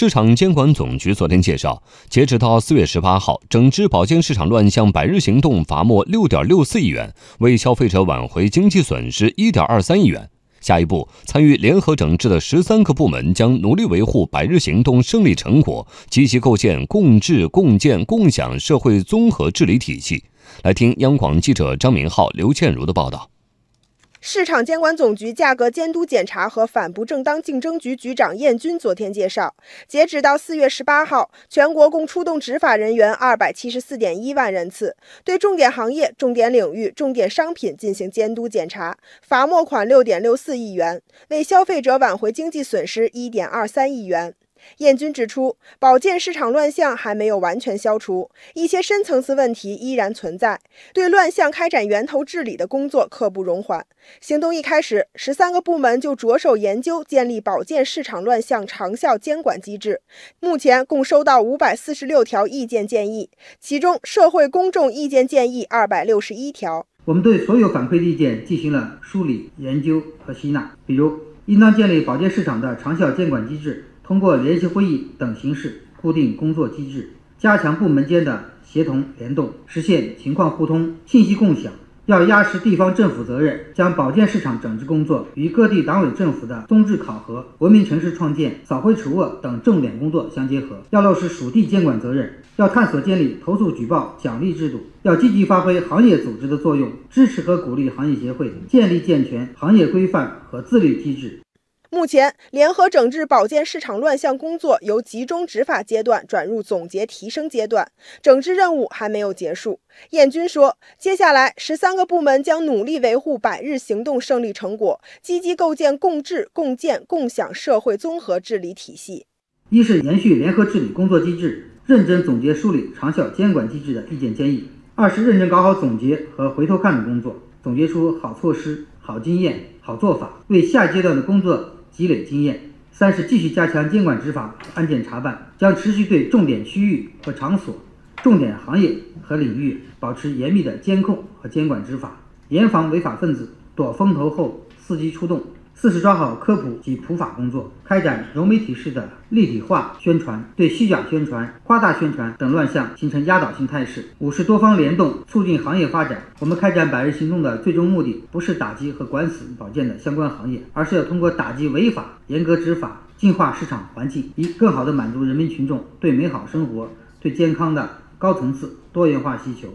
市场监管总局昨天介绍，截止到四月十八号，整治保健市场乱象百日行动罚没六点六四亿元，为消费者挽回经济损失一点二三亿元。下一步，参与联合整治的十三个部门将努力维护百日行动胜利成果，积极构建共治共建共享社会综合治理体系。来听央广记者张明浩、刘倩茹的报道。市场监管总局价格监督检查和反不正当竞争局局长燕军昨天介绍，截止到四月十八号，全国共出动执法人员二百七十四点一万人次，对重点行业、重点领域、重点商品进行监督检查，罚没款六点六四亿元，为消费者挽回经济损失一点二三亿元。燕军指出，保健市场乱象还没有完全消除，一些深层次问题依然存在，对乱象开展源头治理的工作刻不容缓。行动一开始，十三个部门就着手研究建立保健市场乱象长效监管机制。目前共收到五百四十六条意见建议，其中社会公众意见建议二百六十一条。我们对所有反馈意见进行了梳理、研究和吸纳，比如应当建立保健市场的长效监管机制。通过联席会议等形式固定工作机制，加强部门间的协同联动，实现情况互通、信息共享。要压实地方政府责任，将保健市场整治工作与各地党委政府的综治考核、文明城市创建、扫黑除恶等重点工作相结合。要落实属地监管责任，要探索建立投诉举报奖励制度，要积极发挥行业组织的作用，支持和鼓励行业协会建立健全行业规范和自律机制。目前，联合整治保健市场乱象工作由集中执法阶段转入总结提升阶段，整治任务还没有结束。燕军说，接下来十三个部门将努力维护百日行动胜利成果，积极构建共治共建共享社会综合治理体系。一是延续联合治理工作机制，认真总结梳理长效监管机制的意见建议；二是认真搞好总结和回头看的工作，总结出好措施、好经验、好做法，为下阶段的工作。积累经验。三是继续加强监管执法案件查办，将持续对重点区域和场所、重点行业和领域保持严密的监控和监管执法，严防违法分子躲风头后伺机出动。四是抓好科普及普法工作，开展融媒体式的立体化宣传，对虚假宣传、夸大宣传等乱象形成压倒性态势。五是多方联动，促进行业发展。我们开展百日行动的最终目的，不是打击和管死保健的相关行业，而是要通过打击违法、严格执法、净化市场环境，以更好地满足人民群众对美好生活、对健康的高层次多元化需求。